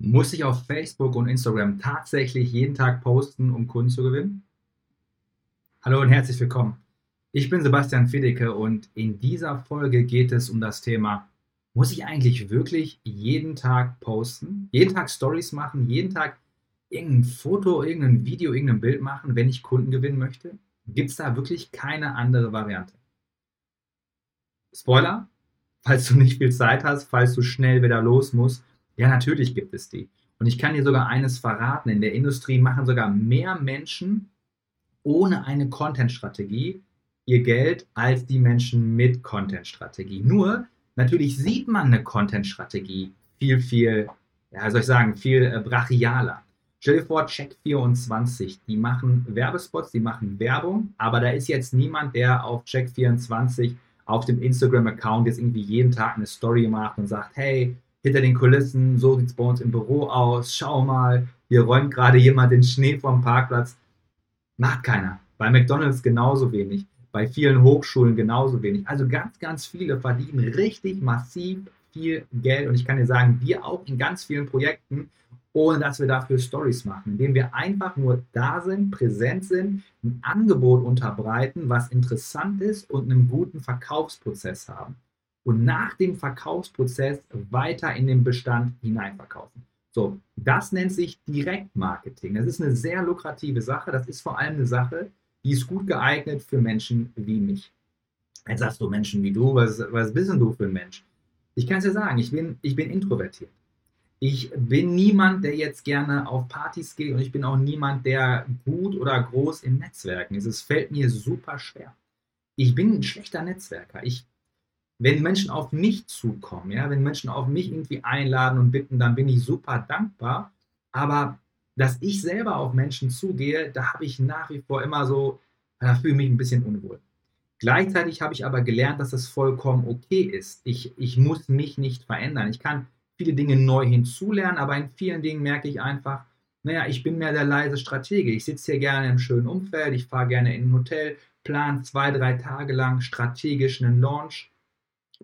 Muss ich auf Facebook und Instagram tatsächlich jeden Tag posten, um Kunden zu gewinnen? Hallo und herzlich willkommen. Ich bin Sebastian Fedeke und in dieser Folge geht es um das Thema, muss ich eigentlich wirklich jeden Tag posten, jeden Tag Stories machen, jeden Tag irgendein Foto, irgendein Video, irgendein Bild machen, wenn ich Kunden gewinnen möchte? Gibt es da wirklich keine andere Variante? Spoiler, falls du nicht viel Zeit hast, falls du schnell wieder los musst, ja, natürlich gibt es die. Und ich kann dir sogar eines verraten, in der Industrie machen sogar mehr Menschen ohne eine Content-Strategie ihr Geld als die Menschen mit Content-Strategie. Nur, natürlich sieht man eine Content-Strategie viel, viel, ja, soll ich sagen, viel äh, brachialer. Stell dir vor, Check24, die machen Werbespots, die machen Werbung, aber da ist jetzt niemand, der auf Check24 auf dem Instagram-Account jetzt irgendwie jeden Tag eine Story macht und sagt, hey, hinter den Kulissen, so sieht es bei uns im Büro aus, schau mal, hier räumt gerade jemand den Schnee vom Parkplatz. Macht keiner. Bei McDonalds genauso wenig, bei vielen Hochschulen genauso wenig. Also ganz, ganz viele verdienen richtig massiv viel Geld und ich kann dir sagen, wir auch in ganz vielen Projekten, ohne dass wir dafür Stories machen, indem wir einfach nur da sind, präsent sind, ein Angebot unterbreiten, was interessant ist und einen guten Verkaufsprozess haben und nach dem Verkaufsprozess weiter in den Bestand hineinverkaufen. So, das nennt sich Direktmarketing. Das ist eine sehr lukrative Sache. Das ist vor allem eine Sache, die ist gut geeignet für Menschen wie mich. Jetzt sagst du Menschen wie du, was, was bist denn du für ein Mensch? Ich kann es dir sagen, ich bin, ich bin introvertiert. Ich bin niemand, der jetzt gerne auf Partys geht und ich bin auch niemand, der gut oder groß in Netzwerken ist. Es fällt mir super schwer. Ich bin ein schlechter Netzwerker. Ich wenn Menschen auf mich zukommen, ja, wenn Menschen auf mich irgendwie einladen und bitten, dann bin ich super dankbar. Aber dass ich selber auf Menschen zugehe, da habe ich nach wie vor immer so, da fühle ich mich ein bisschen unwohl. Gleichzeitig habe ich aber gelernt, dass das vollkommen okay ist. Ich, ich muss mich nicht verändern. Ich kann viele Dinge neu hinzulernen, aber in vielen Dingen merke ich einfach, naja, ich bin mehr der leise Stratege. Ich sitze hier gerne im schönen Umfeld, ich fahre gerne in ein Hotel, plan zwei, drei Tage lang strategisch einen Launch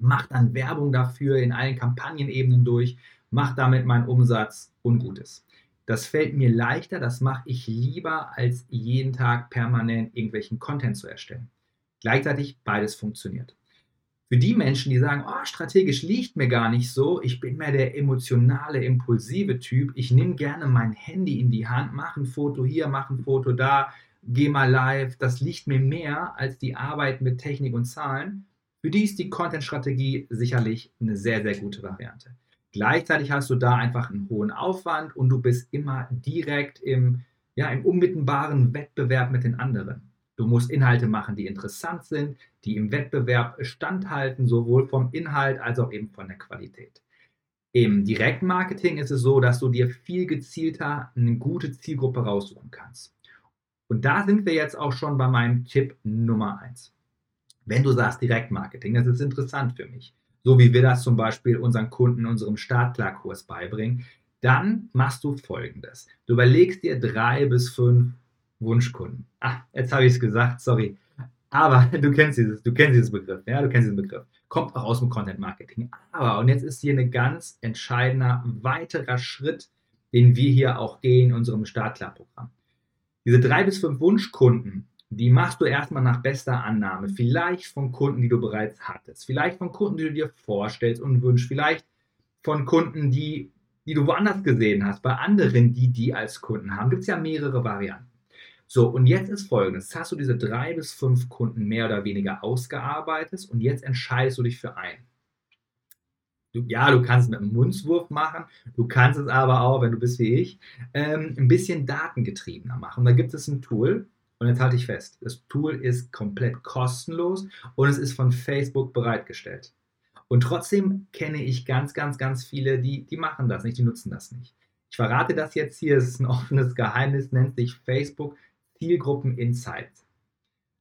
mache dann Werbung dafür in allen Kampagnenebenen durch, mache damit meinen Umsatz Ungutes. Das fällt mir leichter, das mache ich lieber, als jeden Tag permanent irgendwelchen Content zu erstellen. Gleichzeitig beides funktioniert. Für die Menschen, die sagen, oh, strategisch liegt mir gar nicht so, ich bin mehr der emotionale, impulsive Typ, ich nehme gerne mein Handy in die Hand, mache ein Foto hier, mache ein Foto da, gehe mal live, das liegt mir mehr als die Arbeit mit Technik und Zahlen, für die ist die Content-Strategie sicherlich eine sehr, sehr gute Variante. Gleichzeitig hast du da einfach einen hohen Aufwand und du bist immer direkt im, ja, im unmittelbaren Wettbewerb mit den anderen. Du musst Inhalte machen, die interessant sind, die im Wettbewerb standhalten, sowohl vom Inhalt als auch eben von der Qualität. Im Direktmarketing ist es so, dass du dir viel gezielter eine gute Zielgruppe raussuchen kannst. Und da sind wir jetzt auch schon bei meinem Tipp Nummer 1. Wenn du sagst Direktmarketing, das ist interessant für mich, so wie wir das zum Beispiel unseren Kunden in unserem Startklarkurs beibringen, dann machst du folgendes. Du überlegst dir drei bis fünf Wunschkunden. Ah, jetzt habe ich es gesagt, sorry. Aber du kennst dieses, du kennst dieses Begriff, ja, du kennst diesen Begriff. Kommt auch aus dem Content Marketing. Aber, und jetzt ist hier ein ganz entscheidender weiterer Schritt, den wir hier auch gehen in unserem Startklar-Programm. Diese drei bis fünf Wunschkunden, die machst du erstmal nach bester Annahme. Vielleicht von Kunden, die du bereits hattest. Vielleicht von Kunden, die du dir vorstellst und wünschst. Vielleicht von Kunden, die, die du woanders gesehen hast. Bei anderen, die die als Kunden haben. Gibt es ja mehrere Varianten. So, und jetzt ist folgendes. Jetzt hast du diese drei bis fünf Kunden mehr oder weniger ausgearbeitet und jetzt entscheidest du dich für einen. Du, ja, du kannst es mit einem Mundswurf machen, du kannst es aber auch, wenn du bist wie ich, ähm, ein bisschen datengetriebener machen. Da gibt es ein Tool, und jetzt halte ich fest, das Tool ist komplett kostenlos und es ist von Facebook bereitgestellt. Und trotzdem kenne ich ganz, ganz, ganz viele, die, die machen das nicht, die nutzen das nicht. Ich verrate das jetzt hier, es ist ein offenes Geheimnis, nennt sich Facebook Zielgruppen Insights.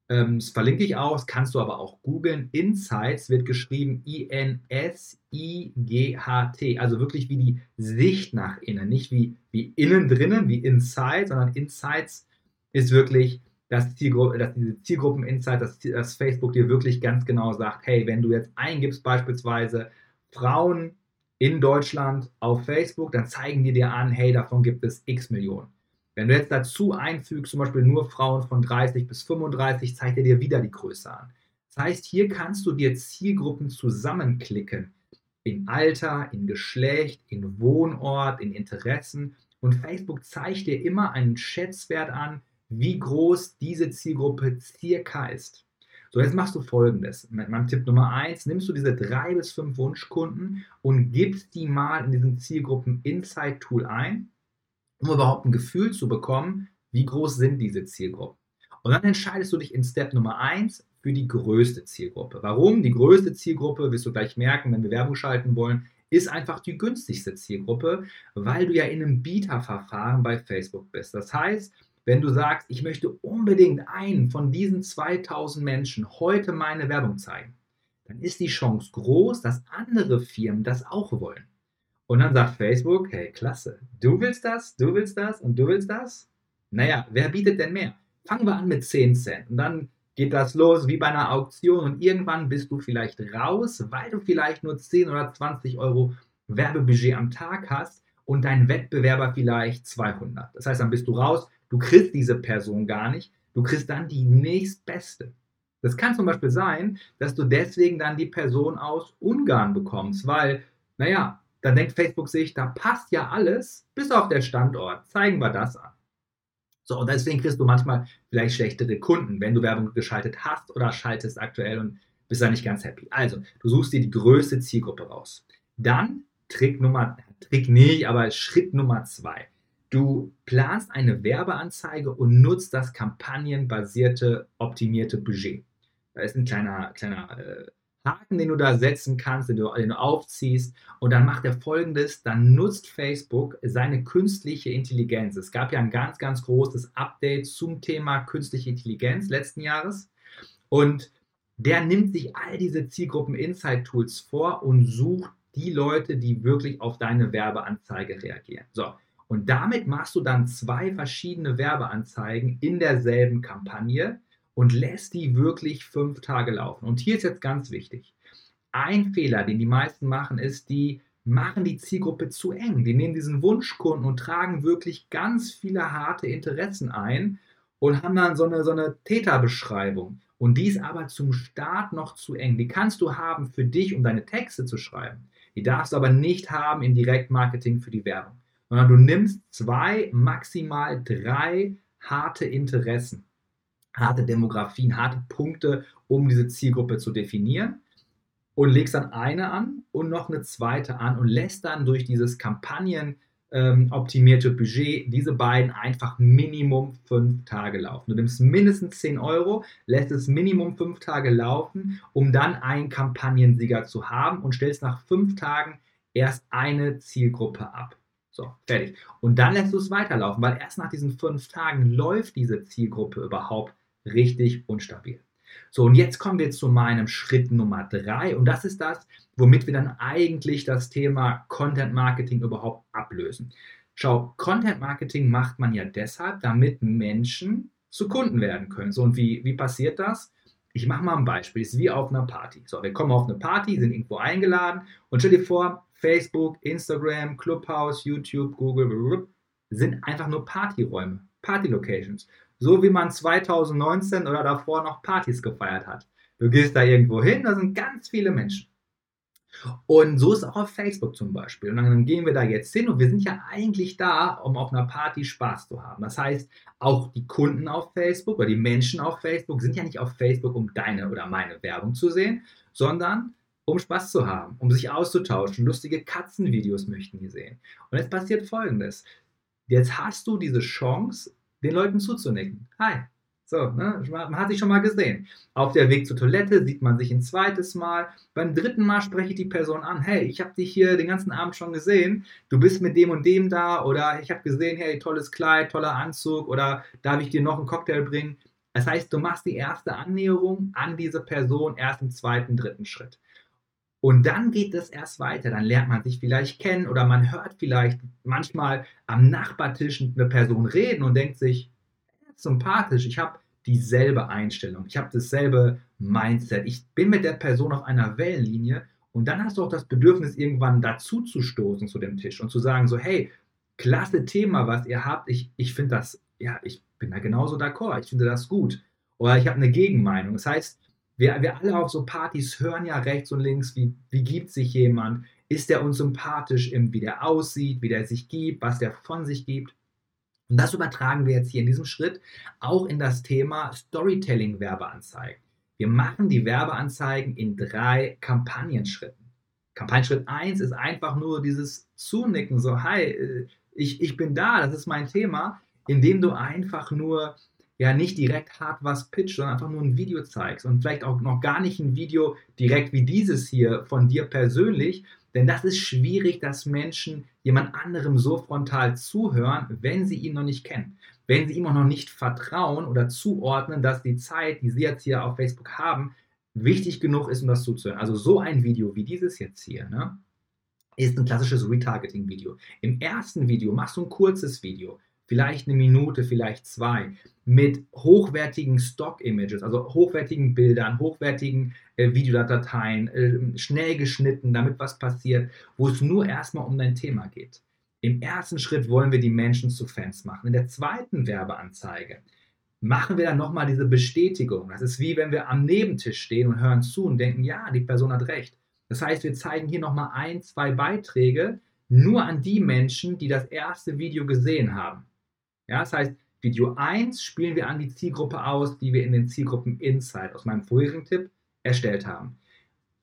Ähm, das verlinke ich auch, das kannst du aber auch googeln. Insights wird geschrieben I-N-S-I-G-H-T, also wirklich wie die Sicht nach innen, nicht wie, wie innen drinnen, wie Inside, sondern Insights ist wirklich dass, Zielgru dass diese Zielgruppen-Insight, dass, dass Facebook dir wirklich ganz genau sagt, hey, wenn du jetzt eingibst beispielsweise Frauen in Deutschland auf Facebook, dann zeigen die dir an, hey, davon gibt es x Millionen. Wenn du jetzt dazu einfügst, zum Beispiel nur Frauen von 30 bis 35, zeigt er dir wieder die Größe an. Das heißt, hier kannst du dir Zielgruppen zusammenklicken. In Alter, in Geschlecht, in Wohnort, in Interessen. Und Facebook zeigt dir immer einen Schätzwert an, wie groß diese Zielgruppe circa ist. So, jetzt machst du folgendes. Mit meinem Tipp Nummer eins: nimmst du diese drei bis fünf Wunschkunden und gibst die mal in diesem Zielgruppen Insight Tool ein, um überhaupt ein Gefühl zu bekommen, wie groß sind diese Zielgruppen. Und dann entscheidest du dich in Step Nummer eins für die größte Zielgruppe. Warum? Die größte Zielgruppe, wirst du gleich merken, wenn wir Werbung schalten wollen, ist einfach die günstigste Zielgruppe, weil du ja in einem Bieterverfahren bei Facebook bist. Das heißt, wenn du sagst, ich möchte unbedingt einen von diesen 2000 Menschen heute meine Werbung zeigen, dann ist die Chance groß, dass andere Firmen das auch wollen. Und dann sagt Facebook, hey, klasse, du willst das, du willst das und du willst das? Naja, wer bietet denn mehr? Fangen wir an mit 10 Cent und dann geht das los wie bei einer Auktion und irgendwann bist du vielleicht raus, weil du vielleicht nur 10 oder 20 Euro Werbebudget am Tag hast und dein Wettbewerber vielleicht 200. Das heißt, dann bist du raus, Du kriegst diese Person gar nicht. Du kriegst dann die nächstbeste. Das kann zum Beispiel sein, dass du deswegen dann die Person aus Ungarn bekommst, weil, naja, dann denkt Facebook sich, da passt ja alles, bis auf der Standort. Zeigen wir das an. So, und deswegen kriegst du manchmal vielleicht schlechtere Kunden, wenn du Werbung geschaltet hast oder schaltest aktuell und bist da nicht ganz happy. Also, du suchst dir die größte Zielgruppe raus. Dann Trick Nummer, Trick nicht, aber Schritt Nummer zwei. Du planst eine Werbeanzeige und nutzt das kampagnenbasierte, optimierte Budget. Da ist ein kleiner, kleiner äh, Haken, den du da setzen kannst, den du, den du aufziehst. Und dann macht er folgendes: Dann nutzt Facebook seine künstliche Intelligenz. Es gab ja ein ganz, ganz großes Update zum Thema künstliche Intelligenz letzten Jahres. Und der nimmt sich all diese Zielgruppen-Insight-Tools vor und sucht die Leute, die wirklich auf deine Werbeanzeige reagieren. So, und damit machst du dann zwei verschiedene Werbeanzeigen in derselben Kampagne und lässt die wirklich fünf Tage laufen. Und hier ist jetzt ganz wichtig. Ein Fehler, den die meisten machen, ist, die machen die Zielgruppe zu eng. Die nehmen diesen Wunschkunden und tragen wirklich ganz viele harte Interessen ein und haben dann so eine, so eine Täterbeschreibung. Und die ist aber zum Start noch zu eng. Die kannst du haben für dich, um deine Texte zu schreiben. Die darfst du aber nicht haben im Direktmarketing für die Werbung sondern du nimmst zwei, maximal drei harte Interessen, harte Demografien, harte Punkte, um diese Zielgruppe zu definieren und legst dann eine an und noch eine zweite an und lässt dann durch dieses Kampagnen ähm, optimierte Budget diese beiden einfach Minimum fünf Tage laufen. Du nimmst mindestens 10 Euro, lässt es Minimum fünf Tage laufen, um dann einen Kampagnensieger zu haben und stellst nach fünf Tagen erst eine Zielgruppe ab. So, fertig. Und dann lässt du es weiterlaufen, weil erst nach diesen fünf Tagen läuft diese Zielgruppe überhaupt richtig unstabil. So, und jetzt kommen wir zu meinem Schritt Nummer drei. Und das ist das, womit wir dann eigentlich das Thema Content Marketing überhaupt ablösen. Schau, Content Marketing macht man ja deshalb, damit Menschen zu Kunden werden können. So, und wie, wie passiert das? Ich mache mal ein Beispiel. Es ist wie auf einer Party. So, wir kommen auf eine Party, sind irgendwo eingeladen und stell dir vor, Facebook, Instagram, Clubhouse, YouTube, Google sind einfach nur Partyräume, Party-Locations. So wie man 2019 oder davor noch Partys gefeiert hat. Du gehst da irgendwo hin, da sind ganz viele Menschen. Und so ist es auch auf Facebook zum Beispiel. Und dann gehen wir da jetzt hin und wir sind ja eigentlich da, um auf einer Party Spaß zu haben. Das heißt, auch die Kunden auf Facebook oder die Menschen auf Facebook sind ja nicht auf Facebook, um deine oder meine Werbung zu sehen, sondern um Spaß zu haben, um sich auszutauschen. Lustige Katzenvideos möchten die sehen. Und jetzt passiert Folgendes. Jetzt hast du diese Chance, den Leuten zuzunicken. Hi. So, ne? man hat sich schon mal gesehen. Auf der Weg zur Toilette sieht man sich ein zweites Mal. Beim dritten Mal spreche ich die Person an. Hey, ich habe dich hier den ganzen Abend schon gesehen. Du bist mit dem und dem da. Oder ich habe gesehen, hey, tolles Kleid, toller Anzug. Oder darf ich dir noch einen Cocktail bringen? Das heißt, du machst die erste Annäherung an diese Person erst im zweiten, dritten Schritt. Und dann geht es erst weiter. Dann lernt man sich vielleicht kennen oder man hört vielleicht manchmal am Nachbartisch eine Person reden und denkt sich, sympathisch, ich habe dieselbe Einstellung, ich habe dasselbe Mindset, ich bin mit der Person auf einer Wellenlinie Und dann hast du auch das Bedürfnis, irgendwann dazu zu stoßen zu dem Tisch und zu sagen, so, hey, klasse Thema, was ihr habt. Ich, ich finde das, ja, ich bin da genauso d'accord. Ich finde das gut. Oder ich habe eine Gegenmeinung. Das heißt, wir, wir alle auf so Partys hören ja rechts und links, wie, wie gibt sich jemand, ist der uns sympathisch, wie der aussieht, wie der sich gibt, was der von sich gibt. Und das übertragen wir jetzt hier in diesem Schritt auch in das Thema Storytelling-Werbeanzeigen. Wir machen die Werbeanzeigen in drei Kampagnenschritten. Kampagnenschritt 1 ist einfach nur dieses Zunicken, so, hi, äh, ich, ich bin da, das ist mein Thema, indem du einfach nur ja nicht direkt hart was pitcht, sondern einfach nur ein Video zeigst und vielleicht auch noch gar nicht ein Video direkt wie dieses hier von dir persönlich, denn das ist schwierig, dass Menschen jemand anderem so frontal zuhören, wenn sie ihn noch nicht kennen. Wenn sie ihm auch noch nicht vertrauen oder zuordnen, dass die Zeit, die sie jetzt hier auf Facebook haben, wichtig genug ist, um das zuzuhören. Also so ein Video wie dieses jetzt hier, ne, ist ein klassisches Retargeting-Video. Im ersten Video machst du ein kurzes Video, vielleicht eine Minute, vielleicht zwei, mit hochwertigen Stock-Images, also hochwertigen Bildern, hochwertigen äh, Videodateien, äh, schnell geschnitten, damit was passiert, wo es nur erstmal um dein Thema geht. Im ersten Schritt wollen wir die Menschen zu Fans machen. In der zweiten Werbeanzeige machen wir dann nochmal diese Bestätigung. Das ist wie wenn wir am Nebentisch stehen und hören zu und denken, ja, die Person hat recht. Das heißt, wir zeigen hier nochmal ein, zwei Beiträge nur an die Menschen, die das erste Video gesehen haben. Ja, das heißt, Video 1 spielen wir an die Zielgruppe aus, die wir in den Zielgruppen Insight aus meinem vorherigen Tipp erstellt haben.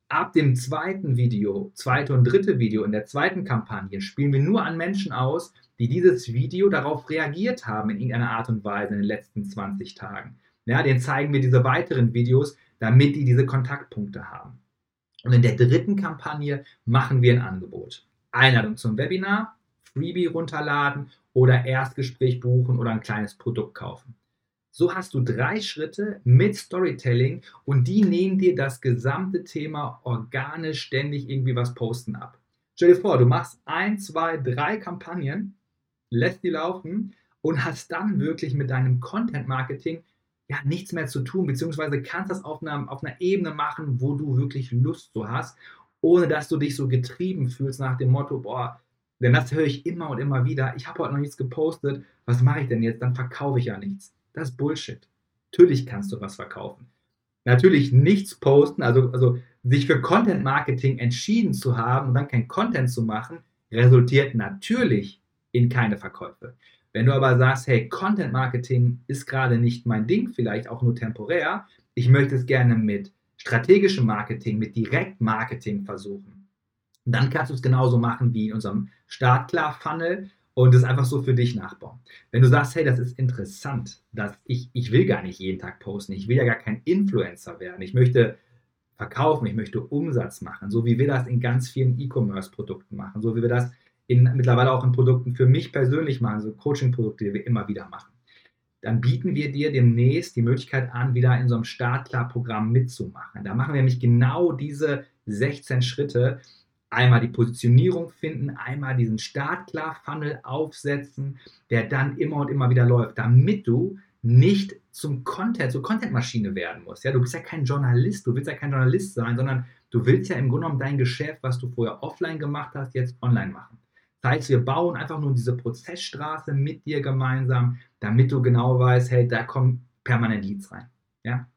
Ab dem zweiten Video, zweite und dritte Video in der zweiten Kampagne spielen wir nur an Menschen aus, die dieses Video darauf reagiert haben in irgendeiner Art und Weise in den letzten 20 Tagen. Ja, denen zeigen wir diese weiteren Videos, damit die diese Kontaktpunkte haben. Und in der dritten Kampagne machen wir ein Angebot. Einladung zum Webinar, Freebie runterladen oder Erstgespräch buchen oder ein kleines Produkt kaufen. So hast du drei Schritte mit Storytelling und die nehmen dir das gesamte Thema organisch ständig irgendwie was posten ab. Stell dir vor, du machst ein, zwei, drei Kampagnen, lässt die laufen und hast dann wirklich mit deinem Content Marketing ja nichts mehr zu tun, beziehungsweise kannst das auf einer, auf einer Ebene machen, wo du wirklich Lust so hast, ohne dass du dich so getrieben fühlst nach dem Motto, boah, denn das höre ich immer und immer wieder. Ich habe heute noch nichts gepostet. Was mache ich denn jetzt? Dann verkaufe ich ja nichts. Das ist Bullshit. Natürlich kannst du was verkaufen. Natürlich nichts posten, also, also sich für Content Marketing entschieden zu haben und dann kein Content zu machen, resultiert natürlich in keine Verkäufe. Wenn du aber sagst, hey, Content Marketing ist gerade nicht mein Ding, vielleicht auch nur temporär, ich möchte es gerne mit strategischem Marketing, mit Direktmarketing versuchen, dann kannst du es genauso machen wie in unserem Startklar-Funnel und es einfach so für dich nachbauen. Wenn du sagst, hey, das ist interessant, dass ich, ich will gar nicht jeden Tag posten, ich will ja gar kein Influencer werden, ich möchte verkaufen, ich möchte Umsatz machen, so wie wir das in ganz vielen E-Commerce-Produkten machen, so wie wir das in, mittlerweile auch in Produkten für mich persönlich machen, so Coaching-Produkte, die wir immer wieder machen. Dann bieten wir dir demnächst die Möglichkeit an, wieder in so einem Startklar-Programm mitzumachen. Da machen wir nämlich genau diese 16 Schritte, einmal die Positionierung finden, einmal diesen Startklar-Funnel aufsetzen, der dann immer und immer wieder läuft, damit du nicht zum Content, zur Content-Maschine werden musst. Ja, du bist ja kein Journalist, du willst ja kein Journalist sein, sondern du willst ja im Grunde genommen dein Geschäft, was du vorher offline gemacht hast, jetzt online machen. Das heißt, wir bauen einfach nur diese Prozessstraße mit dir gemeinsam, damit du genau weißt, hey, da kommen permanent Leads rein. Ja?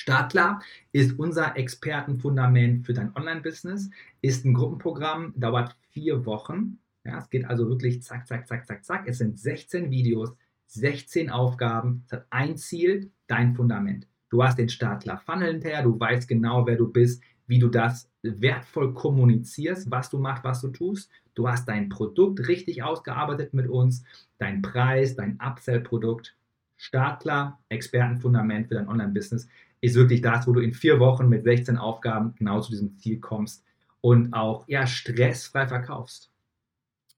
Startklar ist unser Expertenfundament für dein Online-Business, ist ein Gruppenprogramm, dauert vier Wochen. Ja, es geht also wirklich zack, zack, zack, zack, zack. Es sind 16 Videos, 16 Aufgaben. Es hat ein Ziel, dein Fundament. Du hast den Startklar-Funnel hinterher, du weißt genau, wer du bist, wie du das wertvoll kommunizierst, was du machst, was du tust. Du hast dein Produkt richtig ausgearbeitet mit uns, dein Preis, dein Upsell-Produkt. Startklar, Expertenfundament für dein Online-Business ist wirklich das, wo du in vier Wochen mit 16 Aufgaben genau zu diesem Ziel kommst und auch ja, stressfrei verkaufst.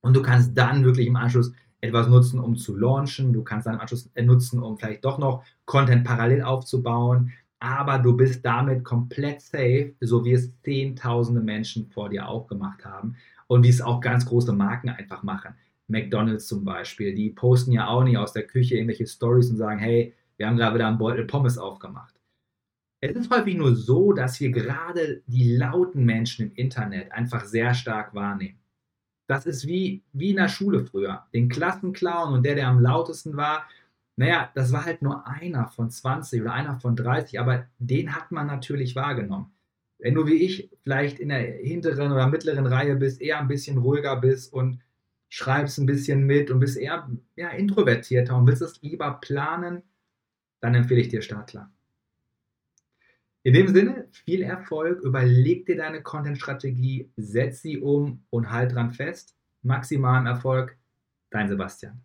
Und du kannst dann wirklich im Anschluss etwas nutzen, um zu launchen. Du kannst dann im Anschluss nutzen, um vielleicht doch noch Content parallel aufzubauen. Aber du bist damit komplett safe, so wie es zehntausende Menschen vor dir auch gemacht haben und wie es auch ganz große Marken einfach machen. McDonald's zum Beispiel, die posten ja auch nicht aus der Küche irgendwelche Stories und sagen, hey, wir haben gerade wieder einen Beutel Pommes aufgemacht. Es ist häufig nur so, dass wir gerade die lauten Menschen im Internet einfach sehr stark wahrnehmen. Das ist wie, wie in der Schule früher. Den Klassenclown und der, der am lautesten war, naja, das war halt nur einer von 20 oder einer von 30, aber den hat man natürlich wahrgenommen. Wenn du wie ich vielleicht in der hinteren oder mittleren Reihe bist, eher ein bisschen ruhiger bist und schreibst ein bisschen mit und bist eher ja, introvertierter und willst es lieber planen, dann empfehle ich dir Startklar. In dem Sinne, viel Erfolg, überleg dir deine Content-Strategie, setz sie um und halt dran fest. Maximalen Erfolg, dein Sebastian.